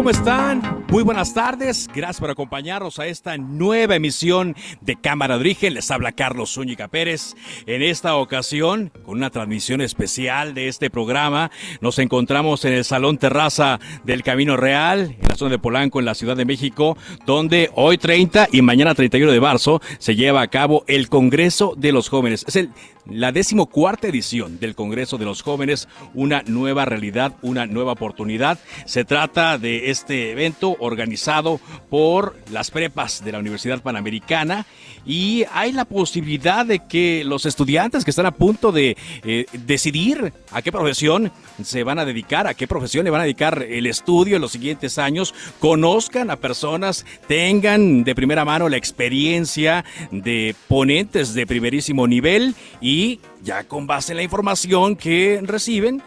¿Cómo están? Muy buenas tardes. Gracias por acompañarnos a esta nueva emisión de Cámara de Origen. Les habla Carlos Zúñiga Pérez. En esta ocasión, con una transmisión especial de este programa, nos encontramos en el Salón Terraza del Camino Real, en la zona de Polanco, en la Ciudad de México, donde hoy 30 y mañana 31 de marzo se lleva a cabo el Congreso de los Jóvenes. Es la decimocuarta edición del Congreso de los Jóvenes, una nueva realidad, una nueva oportunidad. Se trata de este evento organizado por las prepas de la Universidad Panamericana y hay la posibilidad de que los estudiantes que están a punto de eh, decidir a qué profesión se van a dedicar, a qué profesión le van a dedicar el estudio en los siguientes años, conozcan a personas, tengan de primera mano la experiencia de ponentes de primerísimo nivel y ya con base en la información que reciben,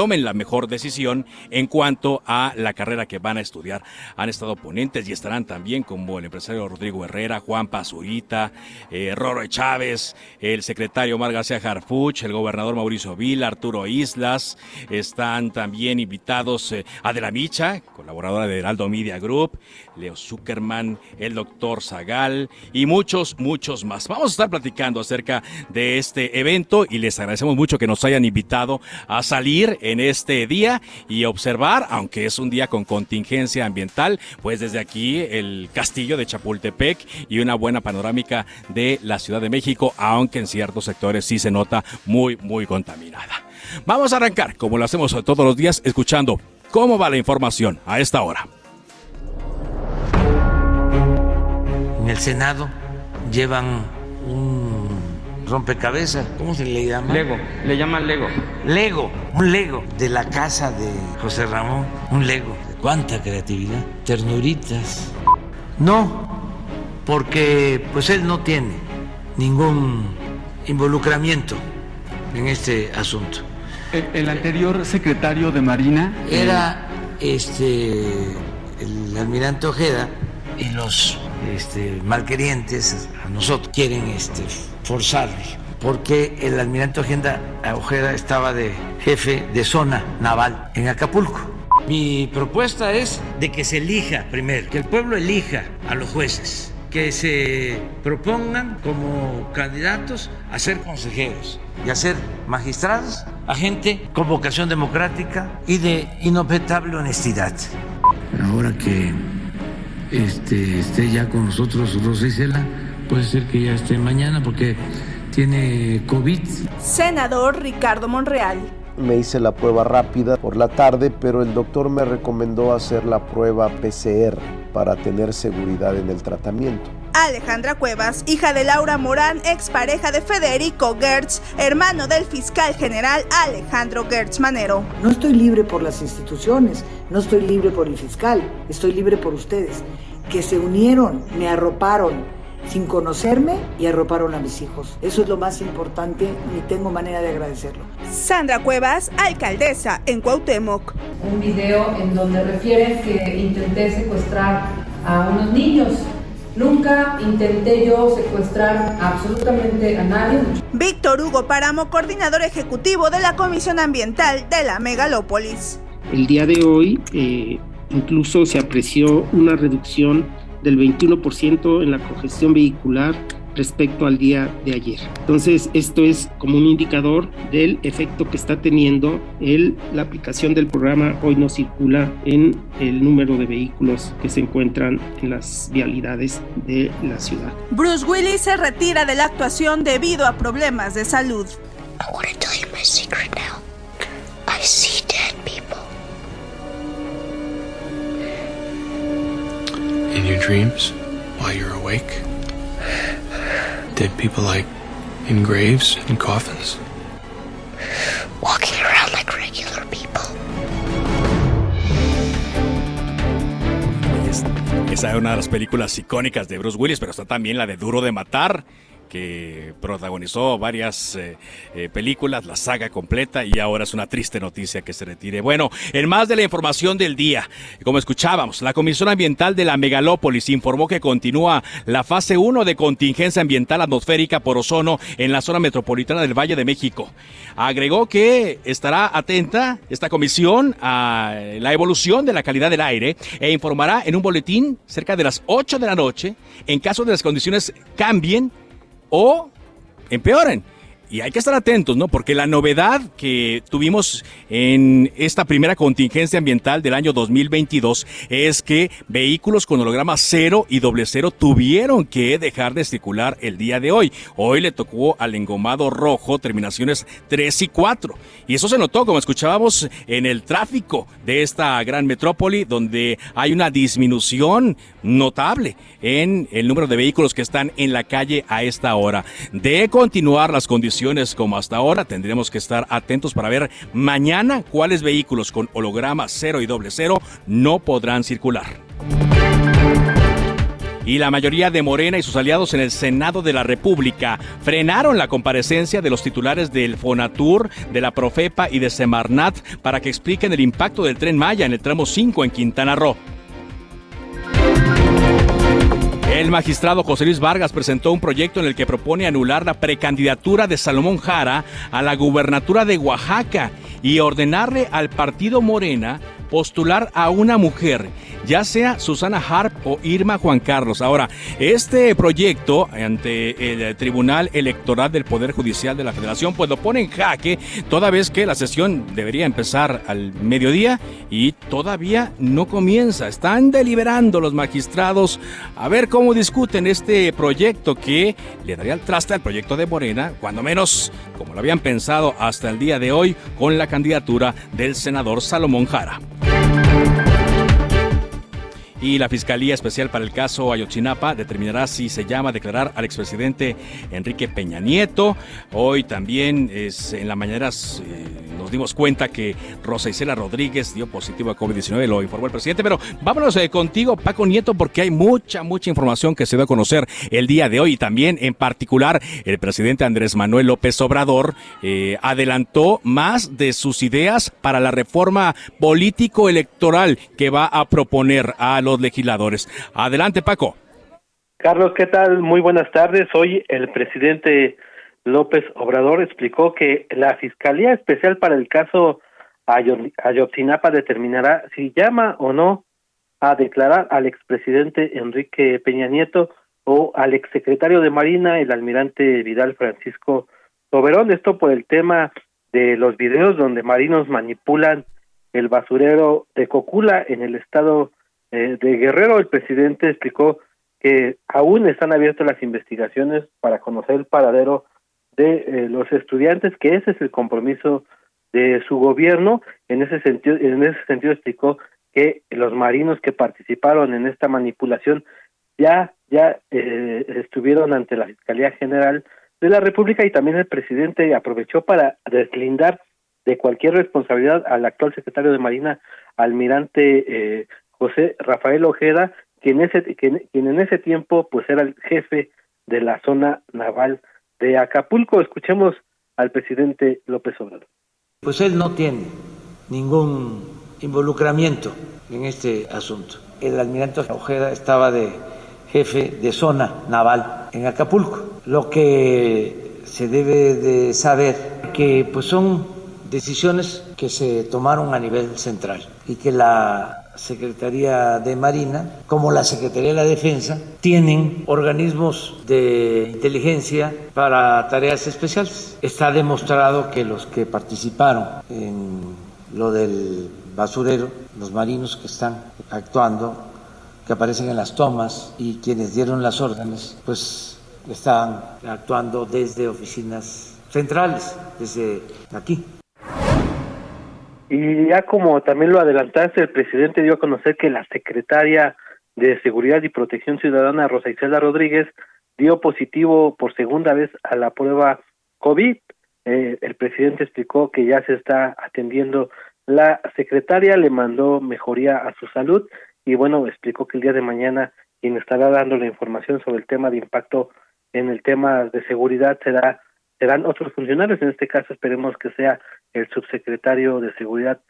tomen la mejor decisión en cuanto a la carrera que van a estudiar. Han estado ponentes y estarán también como el empresario Rodrigo Herrera, Juan Pazurita, eh, Roro Chávez, el secretario Omar García Harfuch, el gobernador Mauricio Vila, Arturo Islas. Están también invitados eh, Adela Micha, colaboradora de Heraldo Media Group, Leo Zuckerman, el doctor Zagal y muchos, muchos más. Vamos a estar platicando acerca de este evento y les agradecemos mucho que nos hayan invitado a salir en este día y observar, aunque es un día con contingencia ambiental, pues desde aquí el castillo de Chapultepec y una buena panorámica de la Ciudad de México, aunque en ciertos sectores sí se nota muy, muy contaminada. Vamos a arrancar, como lo hacemos todos los días, escuchando cómo va la información a esta hora. En el Senado llevan un rompecabezas, ¿cómo se le llama? Lego, le llaman Lego. Lego, un Lego de la casa de José Ramón, un Lego. ¿Cuánta creatividad? Ternuritas. No, porque pues él no tiene ningún involucramiento en este asunto. El, el anterior secretario de Marina eh, era este el almirante Ojeda y los este, malquerientes a nosotros quieren este, porque el almirante Ojeda, Ojeda estaba de jefe de zona naval en Acapulco. Mi propuesta es de que se elija primero, que el pueblo elija a los jueces, que se propongan como candidatos a ser consejeros y a ser magistrados, a gente con vocación democrática y de inobjetable honestidad. Ahora que este, esté ya con nosotros Rosa Isela, puede ser que ya esté mañana porque tiene COVID. Senador Ricardo Monreal. Me hice la prueba rápida por la tarde, pero el doctor me recomendó hacer la prueba PCR para tener seguridad en el tratamiento. Alejandra Cuevas, hija de Laura Morán, expareja de Federico Gertz, hermano del fiscal general Alejandro Gertz Manero. No estoy libre por las instituciones, no estoy libre por el fiscal, estoy libre por ustedes, que se unieron, me arroparon sin conocerme y arroparon a mis hijos. Eso es lo más importante, ni tengo manera de agradecerlo. Sandra Cuevas, alcaldesa en Cuauhtémoc. Un video en donde refiere que intenté secuestrar a unos niños. Nunca intenté yo secuestrar absolutamente a nadie. Víctor Hugo Páramo, coordinador ejecutivo de la Comisión Ambiental de la Megalópolis. El día de hoy eh, incluso se apreció una reducción del 21% en la congestión vehicular respecto al día de ayer. Entonces, esto es como un indicador del efecto que está teniendo el, la aplicación del programa Hoy no circula en el número de vehículos que se encuentran en las vialidades de la ciudad. Bruce Willis se retira de la actuación debido a problemas de salud. In your dreams, while you're awake, dead people like in graves and coffins. Walking around like regular people. Esa es una de las películas icónicas de Bruce Willis, pero está también la de Duro de Matar, que protagonizó varias eh, eh, películas, la saga completa y ahora es una triste noticia que se retire. Bueno, en más de la información del día, como escuchábamos, la Comisión Ambiental de la Megalópolis informó que continúa la fase 1 de contingencia ambiental atmosférica por ozono en la zona metropolitana del Valle de México. Agregó que estará atenta esta comisión a la evolución de la calidad del aire e informará en un boletín cerca de las 8 de la noche en caso de las condiciones cambien o empeoren. Y hay que estar atentos, ¿no? Porque la novedad que tuvimos en esta primera contingencia ambiental del año 2022 es que vehículos con holograma cero y doble cero tuvieron que dejar de circular el día de hoy. Hoy le tocó al engomado rojo terminaciones 3 y 4. Y eso se notó, como escuchábamos, en el tráfico de esta gran metrópoli, donde hay una disminución notable en el número de vehículos que están en la calle a esta hora. De continuar las condiciones como hasta ahora, tendremos que estar atentos para ver mañana cuáles vehículos con holograma 0 y doble cero no podrán circular. Y la mayoría de Morena y sus aliados en el Senado de la República frenaron la comparecencia de los titulares del Fonatur, de la Profepa y de Semarnat para que expliquen el impacto del tren Maya en el tramo 5 en Quintana Roo. El magistrado José Luis Vargas presentó un proyecto en el que propone anular la precandidatura de Salomón Jara a la gubernatura de Oaxaca y ordenarle al partido Morena postular a una mujer, ya sea Susana Harp o Irma Juan Carlos. Ahora, este proyecto ante el Tribunal Electoral del Poder Judicial de la Federación, pues lo pone en jaque, toda vez que la sesión debería empezar al mediodía y todavía no comienza. Están deliberando los magistrados a ver cómo discuten este proyecto que le daría el traste al proyecto de Morena, cuando menos como lo habían pensado hasta el día de hoy, con la candidatura del senador Salomón Jara. Y la Fiscalía Especial para el caso Ayotzinapa determinará si se llama a declarar al expresidente Enrique Peña Nieto. Hoy también es, en la mañana eh, nos dimos cuenta que Rosa Isela Rodríguez dio positivo a COVID-19, lo informó el presidente. Pero vámonos eh, contigo, Paco Nieto, porque hay mucha, mucha información que se dio a conocer el día de hoy. Y también, en particular, el presidente Andrés Manuel López Obrador eh, adelantó más de sus ideas para la reforma político-electoral que va a proponer a los legisladores. Adelante, Paco. Carlos, ¿qué tal? Muy buenas tardes. Hoy el presidente López Obrador explicó que la Fiscalía Especial para el caso Ayotzinapa determinará si llama o no a declarar al expresidente Enrique Peña Nieto o al exsecretario de Marina, el almirante Vidal Francisco Soberón. Esto por el tema de los videos donde marinos manipulan el basurero de Cocula en el estado eh, de Guerrero, el presidente explicó que aún están abiertas las investigaciones para conocer el paradero de eh, los estudiantes, que ese es el compromiso de su gobierno. En ese sentido, en ese sentido explicó que los marinos que participaron en esta manipulación ya ya eh, estuvieron ante la Fiscalía General de la República y también el presidente aprovechó para deslindar de cualquier responsabilidad al actual secretario de Marina, almirante eh, José Rafael Ojeda, quien, ese, quien, en ese tiempo pues era el jefe de la zona naval de Acapulco. Escuchemos al presidente López Obrador. Pues él no tiene ningún involucramiento en este asunto. El almirante Ojeda estaba de jefe de zona naval en Acapulco. Lo que se debe de saber que pues son decisiones que se tomaron a nivel central y que la Secretaría de Marina como la Secretaría de la Defensa tienen organismos de inteligencia para tareas especiales. Está demostrado que los que participaron en lo del basurero, los marinos que están actuando, que aparecen en las tomas y quienes dieron las órdenes, pues están actuando desde oficinas centrales, desde aquí. Y ya como también lo adelantaste, el presidente dio a conocer que la secretaria de Seguridad y Protección Ciudadana, Rosa Isela Rodríguez, dio positivo por segunda vez a la prueba COVID. Eh, el presidente explicó que ya se está atendiendo. La secretaria le mandó mejoría a su salud y bueno, explicó que el día de mañana quien estará dando la información sobre el tema de impacto en el tema de seguridad será serán otros funcionarios, en este caso esperemos que sea el subsecretario de Seguridad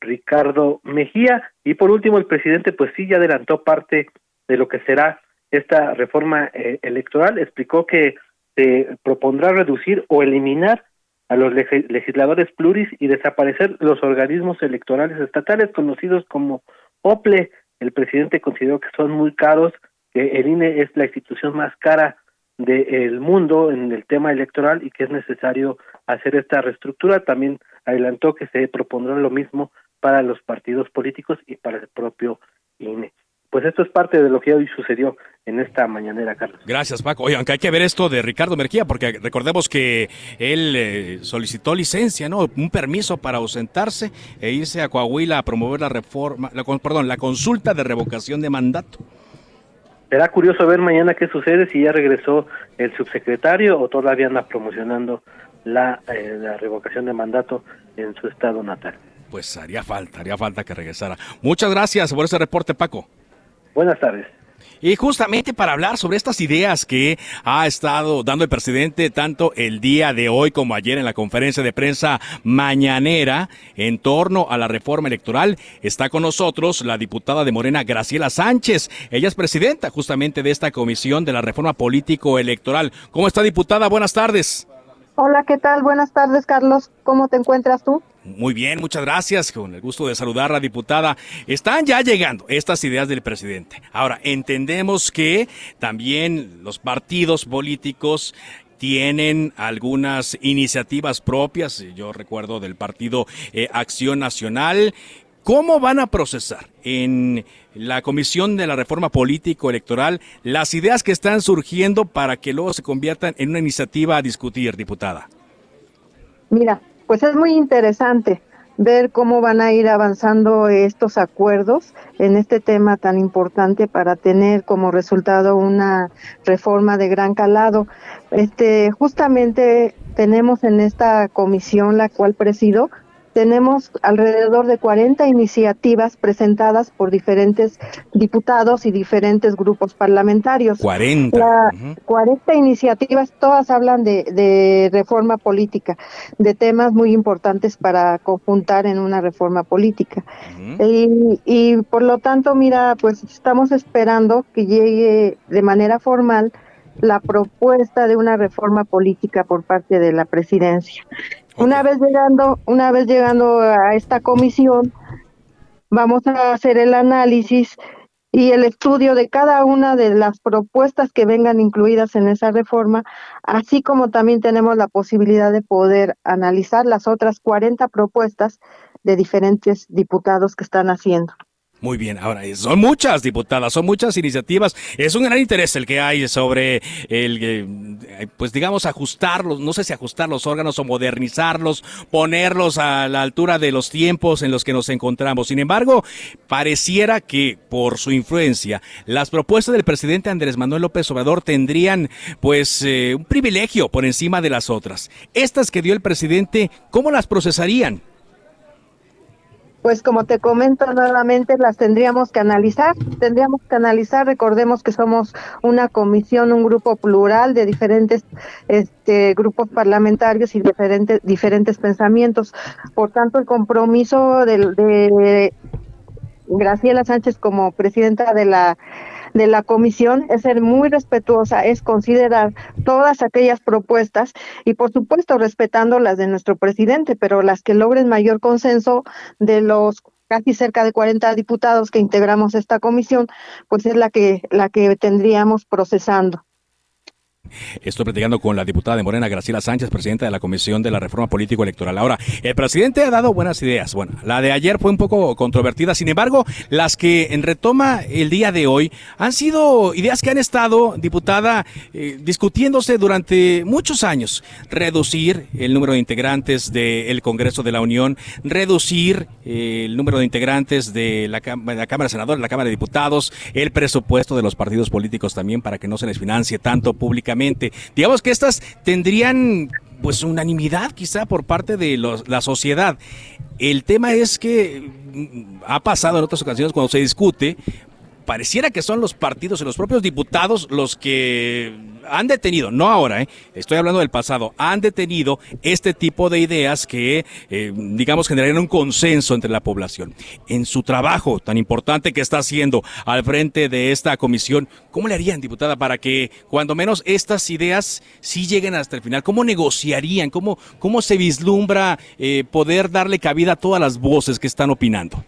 Ricardo Mejía y por último el presidente pues sí ya adelantó parte de lo que será esta reforma eh, electoral, explicó que se propondrá reducir o eliminar a los legisladores pluris y desaparecer los organismos electorales estatales conocidos como OPLE. El presidente consideró que son muy caros, que el INE es la institución más cara del mundo en el tema electoral y que es necesario hacer esta reestructura. También adelantó que se propondrá lo mismo para los partidos políticos y para el propio INE. Pues esto es parte de lo que hoy sucedió en esta mañanera, Carlos. Gracias, Paco. Oye, aunque hay que ver esto de Ricardo Merquía, porque recordemos que él eh, solicitó licencia, ¿no? Un permiso para ausentarse e irse a Coahuila a promover la reforma, la, perdón, la consulta de revocación de mandato. Será curioso ver mañana qué sucede si ya regresó el subsecretario o todavía anda promocionando la, eh, la revocación de mandato en su estado natal. Pues haría falta, haría falta que regresara. Muchas gracias por ese reporte, Paco. Buenas tardes. Y justamente para hablar sobre estas ideas que ha estado dando el presidente tanto el día de hoy como ayer en la conferencia de prensa mañanera en torno a la reforma electoral, está con nosotros la diputada de Morena, Graciela Sánchez. Ella es presidenta justamente de esta comisión de la reforma político-electoral. ¿Cómo está, diputada? Buenas tardes. Hola, ¿qué tal? Buenas tardes, Carlos. ¿Cómo te encuentras tú? Muy bien, muchas gracias. Con el gusto de saludar a la diputada. Están ya llegando estas ideas del presidente. Ahora, entendemos que también los partidos políticos tienen algunas iniciativas propias. Yo recuerdo del partido eh, Acción Nacional. ¿Cómo van a procesar en la Comisión de la Reforma Político Electoral las ideas que están surgiendo para que luego se conviertan en una iniciativa a discutir, diputada? Mira, pues es muy interesante ver cómo van a ir avanzando estos acuerdos en este tema tan importante para tener como resultado una reforma de gran calado. Este, justamente tenemos en esta comisión la cual presido tenemos alrededor de 40 iniciativas presentadas por diferentes diputados y diferentes grupos parlamentarios. 40. 40 iniciativas, todas hablan de, reforma política, de temas muy importantes para conjuntar en una reforma política. y, y por lo tanto, mira, pues estamos esperando que llegue de manera formal la propuesta de una reforma política por parte de la presidencia. Una vez llegando, una vez llegando a esta comisión, vamos a hacer el análisis y el estudio de cada una de las propuestas que vengan incluidas en esa reforma, así como también tenemos la posibilidad de poder analizar las otras 40 propuestas de diferentes diputados que están haciendo. Muy bien, ahora son muchas diputadas, son muchas iniciativas. Es un gran interés el que hay sobre el, eh, pues digamos, ajustarlos, no sé si ajustar los órganos o modernizarlos, ponerlos a la altura de los tiempos en los que nos encontramos. Sin embargo, pareciera que por su influencia, las propuestas del presidente Andrés Manuel López Obrador tendrían, pues, eh, un privilegio por encima de las otras. Estas que dio el presidente, ¿cómo las procesarían? Pues como te comento nuevamente, las tendríamos que analizar, tendríamos que analizar, recordemos que somos una comisión, un grupo plural de diferentes este, grupos parlamentarios y diferentes, diferentes pensamientos. Por tanto, el compromiso de, de Graciela Sánchez como presidenta de la de la comisión es ser muy respetuosa, es considerar todas aquellas propuestas y por supuesto respetando las de nuestro presidente, pero las que logren mayor consenso de los casi cerca de 40 diputados que integramos esta comisión, pues es la que la que tendríamos procesando. Estoy platicando con la diputada de Morena, Graciela Sánchez, presidenta de la Comisión de la Reforma Político Electoral. Ahora, el presidente ha dado buenas ideas. Bueno, la de ayer fue un poco controvertida. Sin embargo, las que en retoma el día de hoy han sido ideas que han estado, diputada, eh, discutiéndose durante muchos años. Reducir el número de integrantes del Congreso de la Unión, reducir eh, el número de integrantes de la, Cámara de Senadores, la Cámara de Diputados, el presupuesto de los partidos políticos también para que no se les financie tanto Digamos que estas tendrían pues unanimidad quizá por parte de la sociedad. El tema es que mm, ha pasado en otras ocasiones cuando se discute, pareciera que son los partidos y los propios diputados los que han detenido, no ahora, ¿eh? estoy hablando del pasado, han detenido este tipo de ideas que, eh, digamos, generarían un consenso entre la población. En su trabajo tan importante que está haciendo al frente de esta comisión, ¿cómo le harían, diputada, para que cuando menos estas ideas sí lleguen hasta el final? ¿Cómo negociarían? ¿Cómo, cómo se vislumbra eh, poder darle cabida a todas las voces que están opinando?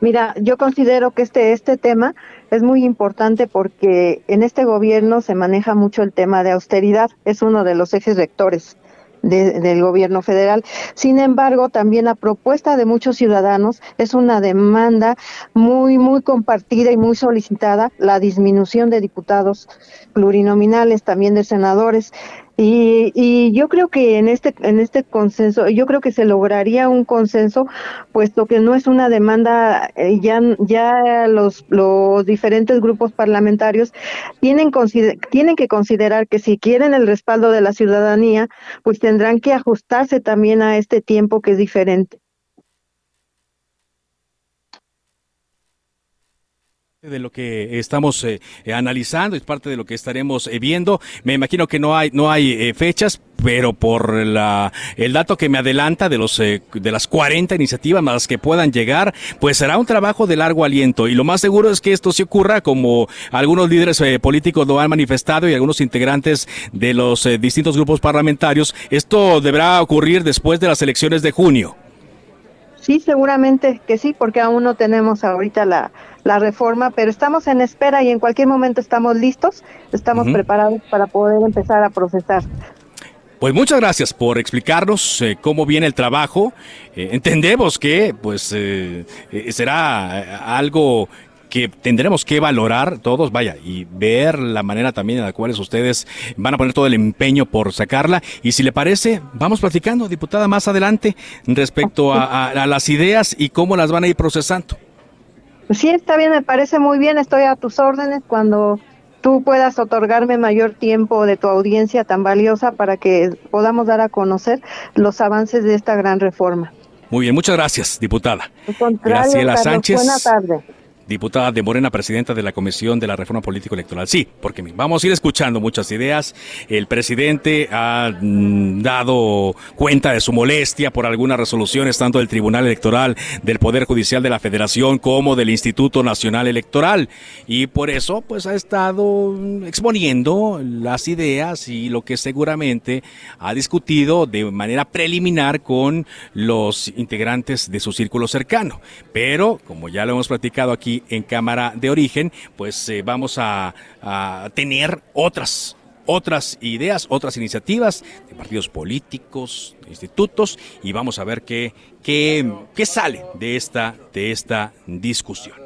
Mira, yo considero que este, este tema es muy importante porque en este gobierno se maneja mucho el tema de austeridad, es uno de los ejes rectores. del gobierno federal. Sin embargo, también la propuesta de muchos ciudadanos es una demanda muy, muy compartida y muy solicitada, la disminución de diputados plurinominales, también de senadores. Y, y, yo creo que en este en este consenso, yo creo que se lograría un consenso, puesto que no es una demanda, eh, ya ya los los diferentes grupos parlamentarios tienen tienen que considerar que si quieren el respaldo de la ciudadanía, pues tendrán que ajustarse también a este tiempo que es diferente. De lo que estamos eh, eh, analizando, es parte de lo que estaremos eh, viendo. Me imagino que no hay no hay fechas, pero por la el dato que me adelanta de los de las 40 iniciativas más que puedan llegar, pues será un trabajo de largo aliento y lo más seguro es que esto se ocurra como algunos líderes políticos lo han manifestado y algunos integrantes de los distintos grupos parlamentarios, esto deberá ocurrir después de las elecciones de junio. Sí, seguramente que sí, porque aún no tenemos ahorita la, la reforma, pero estamos en espera y en cualquier momento estamos listos, estamos preparados para poder empezar a procesar. Pues muchas gracias por explicarnos eh, cómo viene el trabajo. Eh, entendemos que pues eh, será algo que tendremos que valorar todos, vaya, y ver la manera también en la cual ustedes van a poner todo el empeño por sacarla. Y si le parece, vamos platicando, diputada, más adelante respecto a, las ideas y cómo las van a ir procesando. Sí, está bien, me parece muy bien, estoy a tus órdenes cuando tú puedas otorgarme mayor tiempo de tu audiencia tan valiosa para que podamos dar a conocer los avances de esta gran reforma. Muy bien, muchas gracias, diputada. Graciela Sánchez. Buenas tardes diputada de Morena, presidenta de la Comisión de la Reforma Político Electoral. Sí, porque vamos a ir escuchando muchas ideas. El presidente ha mm, dado cuenta de su molestia por algunas resoluciones tanto del Tribunal Electoral, del Poder Judicial de la Federación como del Instituto Nacional Electoral. Y por eso, pues ha estado exponiendo las ideas y lo que seguramente ha discutido de manera preliminar con los integrantes de su círculo cercano. Pero, como ya lo hemos platicado aquí en Cámara de Origen, pues eh, vamos a, tener otras otras ideas, otras iniciativas de partidos políticos, de institutos, y vamos a ver qué, qué, qué sale de esta, de esta discusión.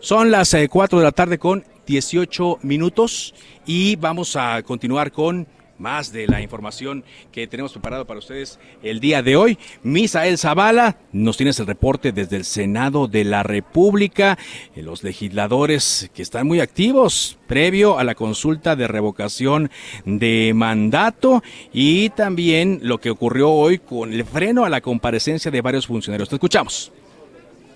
Son las 4 eh, de la tarde con 18 minutos y vamos a continuar con más de la información que tenemos preparado para ustedes el día de hoy. Misael Zavala, nos tienes el reporte desde el Senado de la República, eh, los legisladores que están muy activos previo a la consulta de revocación de mandato y también lo que ocurrió hoy con el freno a la comparecencia de varios funcionarios. Te escuchamos.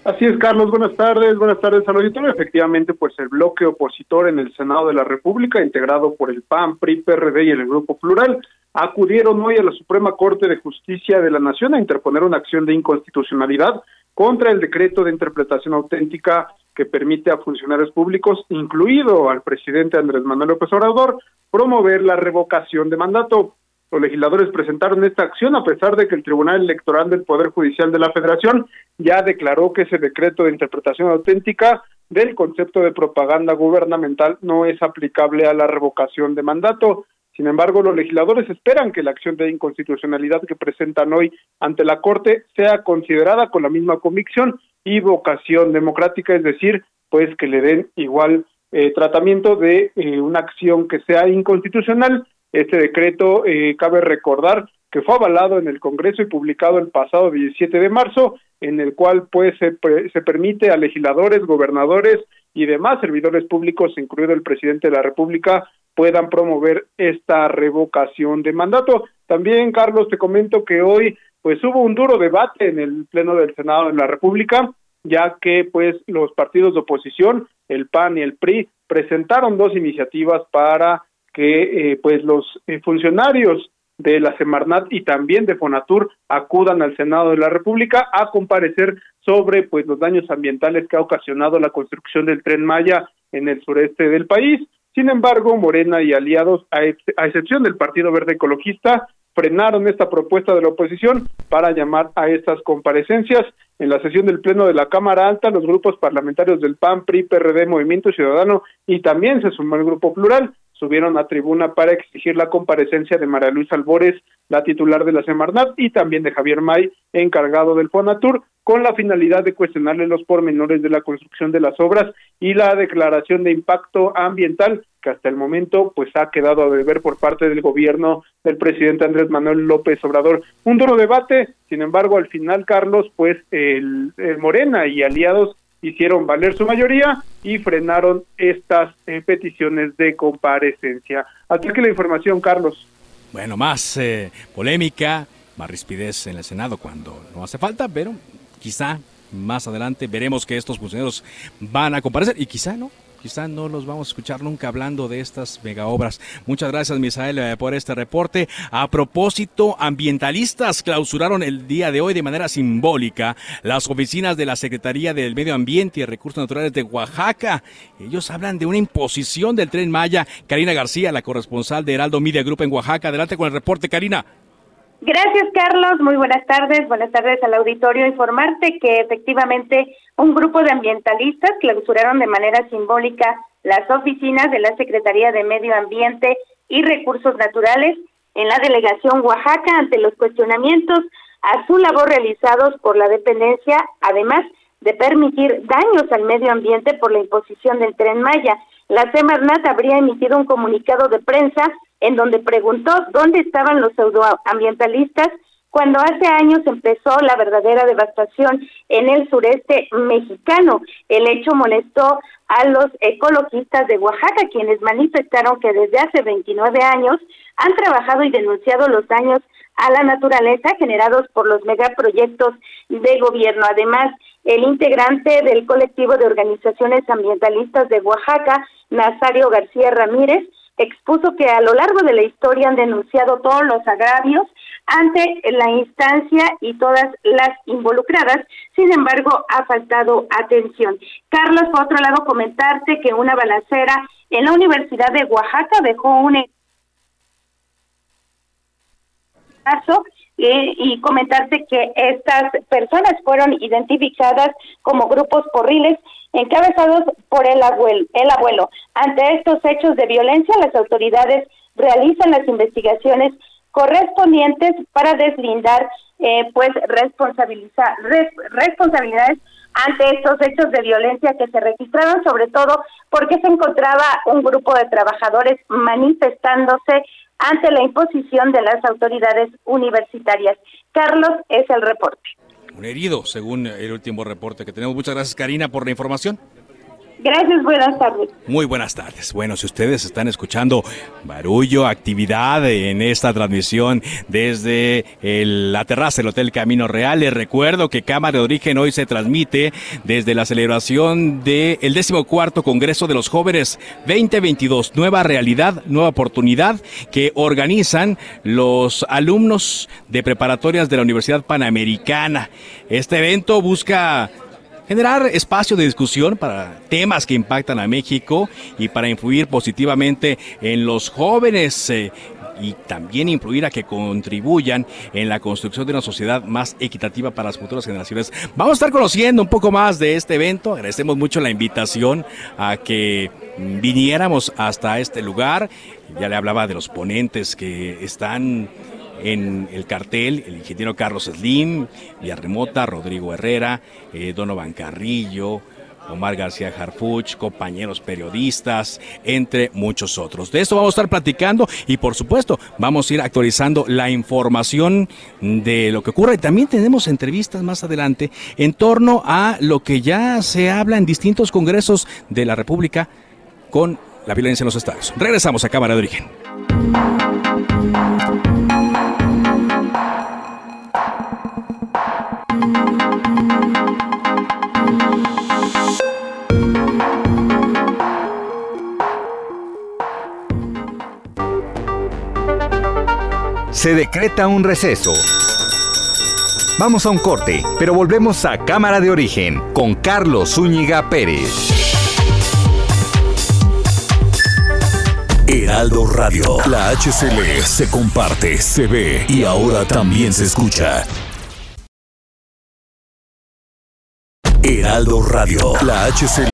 Así es, Carlos. Buenas tardes. Buenas tardes al auditorio. Efectivamente, pues el bloque opositor en el Senado de la República, integrado por el PAN, PRI, PRD y el Grupo Plural, acudieron hoy a la Suprema Corte de Justicia de la Nación a interponer una acción de inconstitucionalidad contra el decreto de interpretación auténtica que permite a funcionarios públicos, incluido al presidente Andrés Manuel López Obrador, promover la revocación de mandato. Los legisladores presentaron esta acción a pesar de que el Tribunal Electoral del Poder Judicial de la Federación ya declaró que ese decreto de interpretación auténtica del concepto de propaganda gubernamental no es aplicable a la revocación de mandato. Sin embargo, los legisladores esperan que la acción de inconstitucionalidad que presentan hoy ante la Corte sea considerada con la misma convicción y vocación democrática, es decir, pues que le den igual eh, tratamiento de eh, una acción que sea inconstitucional. Este decreto, eh, cabe recordar que fue avalado en el Congreso y publicado el pasado 17 de marzo, en el cual pues se, se permite a legisladores, gobernadores y demás servidores públicos, incluido el presidente de la República, puedan promover esta revocación de mandato. También, Carlos, te comento que hoy pues hubo un duro debate en el Pleno del Senado de la República, ya que pues los partidos de oposición, el PAN y el PRI, presentaron dos iniciativas para que eh, pues los eh, funcionarios de la Semarnat y también de Fonatur acudan al Senado de la República a comparecer sobre pues los daños ambientales que ha ocasionado la construcción del tren Maya en el sureste del país. Sin embargo, Morena y aliados, a, a excepción del Partido Verde Ecologista, frenaron esta propuesta de la oposición para llamar a estas comparecencias. En la sesión del Pleno de la Cámara Alta, los grupos parlamentarios del PAN, PRI, PRD, Movimiento Ciudadano y también se sumó el Grupo Plural subieron a tribuna para exigir la comparecencia de María Luisa Albores, la titular de la Semarnat, y también de Javier May, encargado del Fonatur, con la finalidad de cuestionarle los pormenores de la construcción de las obras y la declaración de impacto ambiental que hasta el momento pues ha quedado a deber por parte del gobierno del presidente Andrés Manuel López Obrador. Un duro debate, sin embargo, al final, Carlos, pues el, Morena y aliados hicieron valer su mayoría y frenaron estas eh, peticiones de comparecencia. Así que la información, Carlos. Bueno, más eh, polémica, más rispidez en el Senado cuando no hace falta, pero quizá más adelante veremos que estos funcionarios van a comparecer y quizá no, quizá no los vamos a escuchar nunca hablando de estas mega obras. Muchas gracias, Misael, eh, por este reporte. A propósito, ambientalistas clausuraron el día de hoy de manera simbólica las oficinas de la Secretaría del Medio Ambiente y Recursos Naturales de Oaxaca. Ellos hablan de una imposición del tren Maya. Karina García, la corresponsal de Heraldo Media Group en Oaxaca. Adelante con el reporte, Karina. Gracias, Carlos. Muy buenas tardes. Buenas tardes al auditorio. Informarte que efectivamente un grupo de ambientalistas clausuraron de manera simbólica las oficinas de la Secretaría de Medio Ambiente y Recursos Naturales en la delegación Oaxaca ante los cuestionamientos a su labor realizados por la dependencia, además de permitir daños al medio ambiente por la imposición del tren Maya. La Semarnat habría emitido un comunicado de prensa en donde preguntó dónde estaban los pseudoambientalistas cuando hace años empezó la verdadera devastación en el sureste mexicano. El hecho molestó a los ecologistas de Oaxaca, quienes manifestaron que desde hace 29 años han trabajado y denunciado los daños a la naturaleza generados por los megaproyectos de gobierno. Además, el integrante del colectivo de organizaciones ambientalistas de Oaxaca, Nazario García Ramírez, expuso que a lo largo de la historia han denunciado todos los agravios ante la instancia y todas las involucradas. Sin embargo, ha faltado atención. Carlos, por otro lado, comentarte que una balacera en la Universidad de Oaxaca dejó un caso eh, y comentarte que estas personas fueron identificadas como grupos porriles encabezados por el abuelo, el abuelo. Ante estos hechos de violencia, las autoridades realizan las investigaciones correspondientes para deslindar eh, pues responsabilizar responsabilidades ante estos hechos de violencia que se registraron, sobre todo porque se encontraba un grupo de trabajadores manifestándose ante la imposición de las autoridades universitarias. Carlos, es el reporte un herido, según el último reporte que tenemos. Muchas gracias, Karina, por la información. Gracias, buenas tardes. Muy buenas tardes. Bueno, si ustedes están escuchando barullo, actividad en esta transmisión desde la terraza del Hotel Camino Real, les recuerdo que Cámara de Origen hoy se transmite desde la celebración del el décimo cuarto Congreso de los Jóvenes 2022, Nueva Realidad, Nueva Oportunidad, que organizan los alumnos de preparatorias de la Universidad Panamericana. Este evento busca generar espacio de discusión para temas que impactan a México y para influir positivamente en los jóvenes. Eh, y también influir a que contribuyan en la construcción de una sociedad más equitativa para las futuras generaciones. Vamos a estar conociendo un poco más de este evento. Agradecemos mucho la invitación a que viniéramos hasta este lugar. Ya le hablaba de los ponentes que están en el cartel el ingeniero Carlos Slim, Villarremota, Rodrigo Herrera, eh, Donovan Carrillo, Omar García Harfuch, compañeros periodistas, entre muchos otros. De esto vamos a estar platicando y por supuesto vamos a ir actualizando la información de lo que ocurre y también tenemos entrevistas más adelante en torno a lo que ya se habla en distintos congresos de la República con la violencia en los estados. Regresamos a Cámara de Origen. Se decreta un receso. Vamos a un corte, pero volvemos a Cámara de Origen con Carlos Zúñiga Pérez. Heraldo Radio. La HCL se comparte, se ve y ahora también se escucha. Heraldo Radio. La HCL.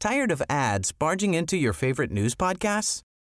Tired of ads barging into your favorite news podcasts?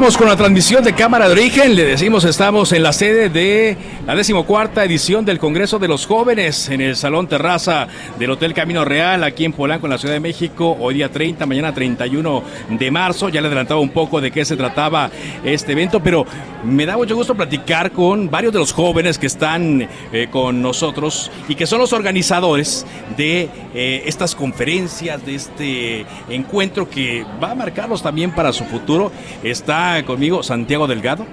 Vamos con la transmisión de Cámara de Origen. Le decimos, estamos en la sede de la decimocuarta edición del Congreso de los Jóvenes en el Salón Terraza del Hotel Camino Real, aquí en Polanco, en la Ciudad de México. Hoy día 30, mañana 31 de marzo. Ya le adelantaba un poco de qué se trataba este evento, pero me da mucho gusto platicar con varios de los jóvenes que están eh, con nosotros y que son los organizadores de eh, estas conferencias, de este encuentro que va a marcarlos también para su futuro. Está conmigo Santiago Delgado.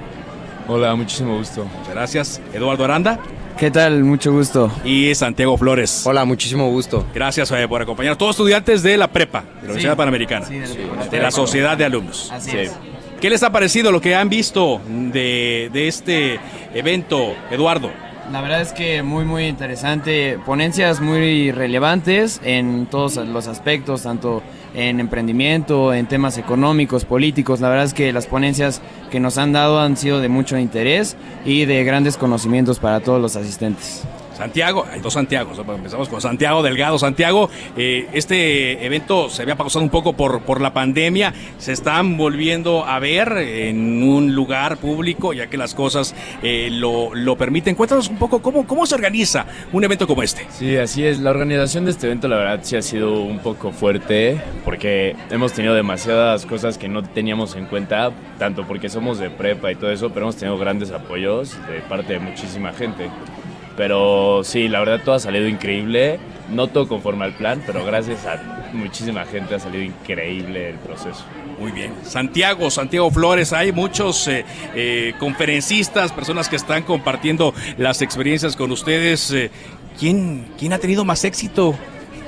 Hola, muchísimo gusto. Muchas gracias. Eduardo Aranda. ¿Qué tal? Mucho gusto. Y Santiago Flores. Hola, muchísimo gusto. Gracias eh, por acompañar. Todos estudiantes de la prepa, de la Universidad Panamericana. de, la, Sociedad de Alumnos. Así es. ¿Qué les ha parecido lo que han visto de, de este evento, Eduardo? La verdad es que muy muy interesante, ponencias muy relevantes en todos los aspectos, tanto en emprendimiento, en temas económicos, políticos. La verdad es que las ponencias que nos han dado han sido de mucho interés y de grandes conocimientos para todos los asistentes. Santiago, hay dos Santiagos, empezamos con Santiago Delgado. Santiago, eh, este evento se había pausado un poco por, por la pandemia, se están volviendo a ver en un lugar público, ya que las cosas eh, lo, lo, permiten. Cuéntanos un poco cómo, cómo se organiza un evento como este. Sí, así es. La organización de este evento, la verdad, sí ha sido un poco fuerte, porque hemos tenido demasiadas cosas que no teníamos en cuenta, tanto porque somos de prepa y todo eso, pero hemos tenido grandes apoyos de parte de muchísima gente. Pero sí, la verdad todo ha salido increíble. No todo conforme al plan, pero gracias a muchísima gente ha salido increíble el proceso. Muy bien. Santiago, Santiago Flores, hay muchos eh, eh, conferencistas, personas que están compartiendo las experiencias con ustedes. Eh, ¿quién, ¿Quién ha tenido más éxito?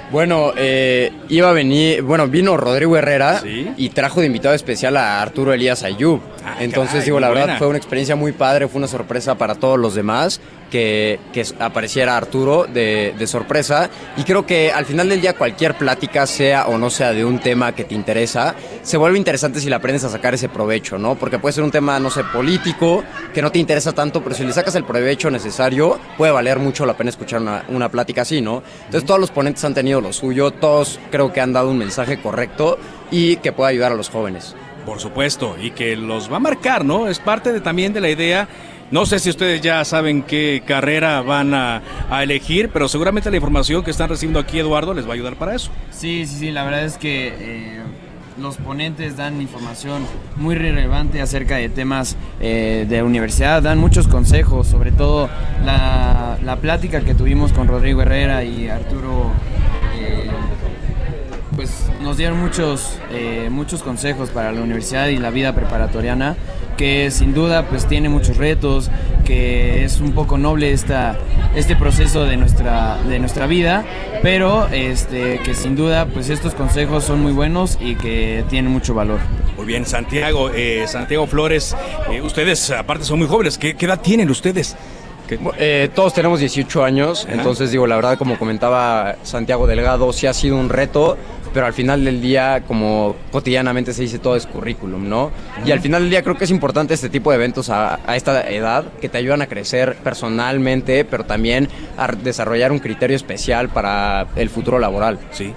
Bueno, eh, iba a venir, bueno, vino Rodrigo Herrera y trajo de invitado especial a Arturo Elías Ayub. Ah, Entonces, caray, digo, la verdad buena. fue una experiencia muy padre, fue una sorpresa para todos los demás que, que apareciera Arturo de, de sorpresa. Y creo que al final del día cualquier plática, sea o no sea de un tema que te interesa, se vuelve interesante si le aprendes a sacar ese provecho, ¿no? Porque puede ser un tema, no sé, político, que no te interesa tanto, pero si le sacas el provecho necesario, puede valer mucho la pena escuchar una, una plática así, ¿no? Entonces todos los ponentes han tenido lo suyo, todos creo que han dado un mensaje correcto y que pueda ayudar a los jóvenes. Por supuesto, y que los va a marcar, ¿no? Es parte de, también de la idea. No sé si ustedes ya saben qué carrera van a, elegir, pero seguramente la información que están recibiendo aquí, Eduardo, les va a ayudar para eso. Sí, sí, sí, la verdad es que eh, los ponentes dan información muy relevante acerca de temas eh, de universidad, dan muchos consejos, sobre todo la, la plática que tuvimos con Rodrigo Herrera y Arturo. eh, pues nos dieron muchos, muchos consejos para la universidad y la vida preparatoriana, que sin duda pues tiene muchos retos, que es un poco noble esta, este proceso de nuestra, de nuestra vida, pero este, que sin duda pues estos consejos son muy buenos y que tienen mucho valor. Muy bien, Santiago, eh, Santiago Flores, eh, ustedes aparte son muy jóvenes. ¿Qué, qué edad tienen ustedes? Eh, todos tenemos 18 años, entonces digo, la verdad, como comentaba Santiago Delgado, sí ha sido un reto, pero al final del día, como cotidianamente se dice, todo es currículum, ¿no? Y al final del día creo que es importante este tipo de eventos a, a esta edad, que te ayudan a crecer personalmente, pero también a desarrollar un criterio especial para el futuro laboral. Sí.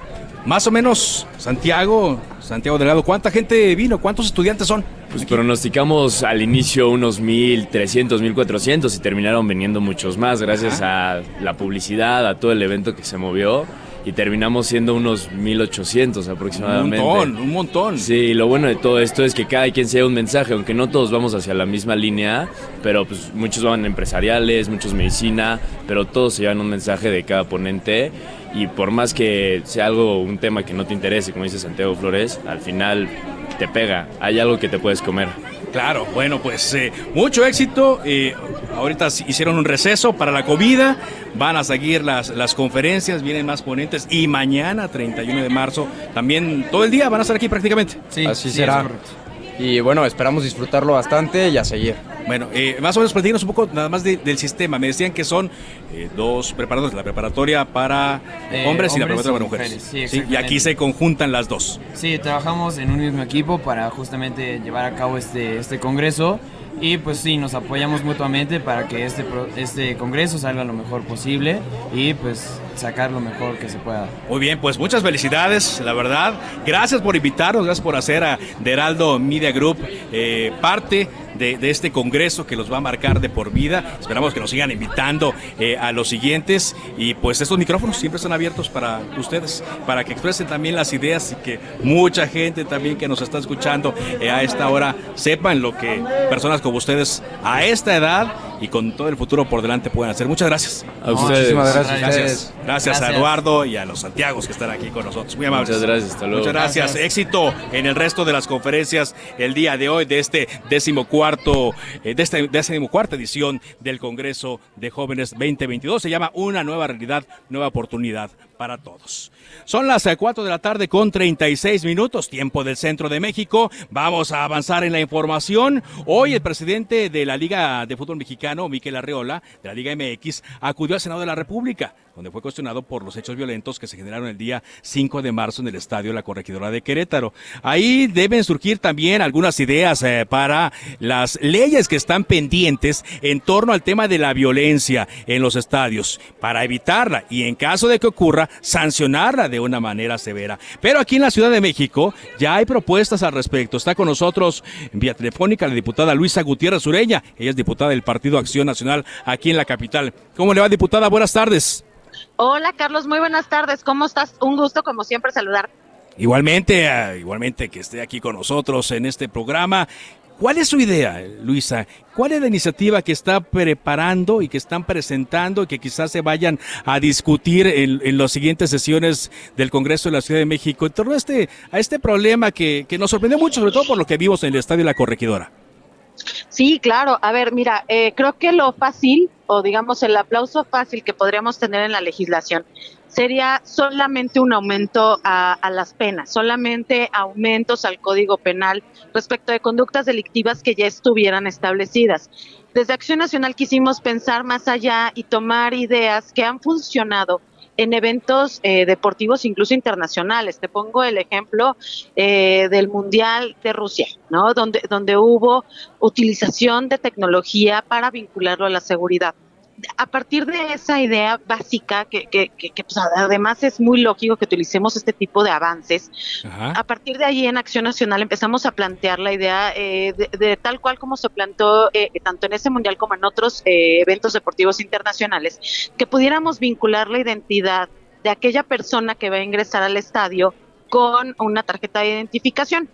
Más o menos, Santiago, Santiago Delgado, ¿cuánta gente vino? ¿Cuántos estudiantes son? Pues pronosticamos al inicio unos 1.300, 1.400 y terminaron viniendo muchos más gracias a la publicidad, a todo el evento que se movió y terminamos siendo unos 1.800 aproximadamente. Un montón, un montón. Sí, lo bueno de todo esto es que cada quien se lleva un mensaje, aunque no todos vamos hacia la misma línea, pero pues muchos van empresariales, muchos medicina, pero todos se llevan un mensaje de cada ponente y por más que sea algo, un tema que no te interese, como dice Santiago Flores, al final te pega, hay algo que te puedes comer. Claro, bueno, pues eh, mucho éxito. eh, ahorita hicieron un receso para la comida. Van a seguir las, las conferencias, vienen más ponentes. Y mañana, 31 de marzo, también todo el día van a estar aquí prácticamente. Así será. Y bueno, esperamos disfrutarlo bastante y a seguir. Bueno, eh, más o menos platícanos un poco nada más de- del sistema. Me decían que son eh, dos preparados, la preparatoria para Eh, hombres y la preparatoria para mujeres. mujeres, sí, y aquí se conjuntan las dos. Sí, trabajamos en un mismo equipo para justamente llevar a cabo este, este congreso y pues sí, nos apoyamos mutuamente para que este, este congreso salga lo mejor posible y pues sacar lo mejor que se pueda. Muy bien, pues muchas felicidades, la verdad. Gracias por invitarnos, gracias por hacer a de Heraldo Media Group eh, parte de, de este congreso que los va a marcar de por vida. Esperamos que nos sigan invitando eh, a los siguientes y pues estos micrófonos siempre están abiertos para ustedes, para que expresen también las ideas y que mucha gente también que nos está escuchando eh, a esta hora sepan lo que personas como ustedes a esta edad y con todo el futuro por delante pueden hacer. Muchas gracias. A ustedes. Muchísimas gracias. Gracias, gracias a. Eduardo y a los Santiagos que están aquí con nosotros. Muy amables. Muchas gracias, hasta luego. Muchas gracias. Gracias. Éxito en el resto de las conferencias el día de hoy de este decimocuarto, eh, de esta decimocuarta edición del Congreso de Jóvenes 2022. Se llama Una nueva realidad, nueva oportunidad para todos. Son las 4 de la tarde con 36 minutos, tiempo del centro de México. Vamos a avanzar en la información. Hoy el presidente de la Liga de Fútbol Mexicano, Miquel Arreola, de la Liga MX, acudió al Senado de la República, donde fue cuestionado por los hechos violentos que se generaron el día 5 de marzo en el estadio La Corregidora de Querétaro. Ahí deben surgir también algunas ideas eh, para las leyes que están pendientes en torno al tema de la violencia en los estadios, para evitarla y en caso de que ocurra, sancionarla de una manera severa. Pero aquí en la Ciudad de México ya hay propuestas al respecto. Está con nosotros en vía telefónica la diputada Luisa Gutiérrez Ureña. Ella es diputada del Partido Acción Nacional aquí en la capital. ¿Cómo le va, diputada? Buenas tardes. Hola Carlos, muy buenas tardes. ¿Cómo estás? Un gusto como siempre saludar. Igualmente, eh, igualmente que esté aquí con nosotros en este programa. ¿Cuál es su idea, Luisa? ¿Cuál es la iniciativa que está preparando y que están presentando y que quizás se vayan a discutir en, en las siguientes sesiones del Congreso de la Ciudad de México en torno a este, a este problema que, que nos sorprendió mucho, sobre todo por lo que vimos en el Estadio La Corregidora? Sí, claro. A ver, mira, eh, creo que lo fácil, o digamos el aplauso fácil que podríamos tener en la legislación, sería solamente un aumento a, las penas, solamente aumentos al Código Penal respecto de conductas delictivas que ya estuvieran establecidas. Desde Acción Nacional quisimos pensar más allá y tomar ideas que han funcionado en eventos eh, deportivos incluso internacionales. Te pongo el ejemplo eh, del Mundial de Rusia, ¿no? Donde, donde hubo utilización de tecnología para vincularlo a la seguridad a partir de esa idea básica, que, que, que, pues, además es muy lógico que utilicemos este tipo de avances, a partir de ahí en Acción Nacional empezamos a plantear la idea eh, de, tal cual como se planteó eh, tanto en ese mundial como en otros eh, eventos deportivos internacionales, que pudiéramos vincular la identidad de aquella persona que va a ingresar al estadio con una tarjeta de identificación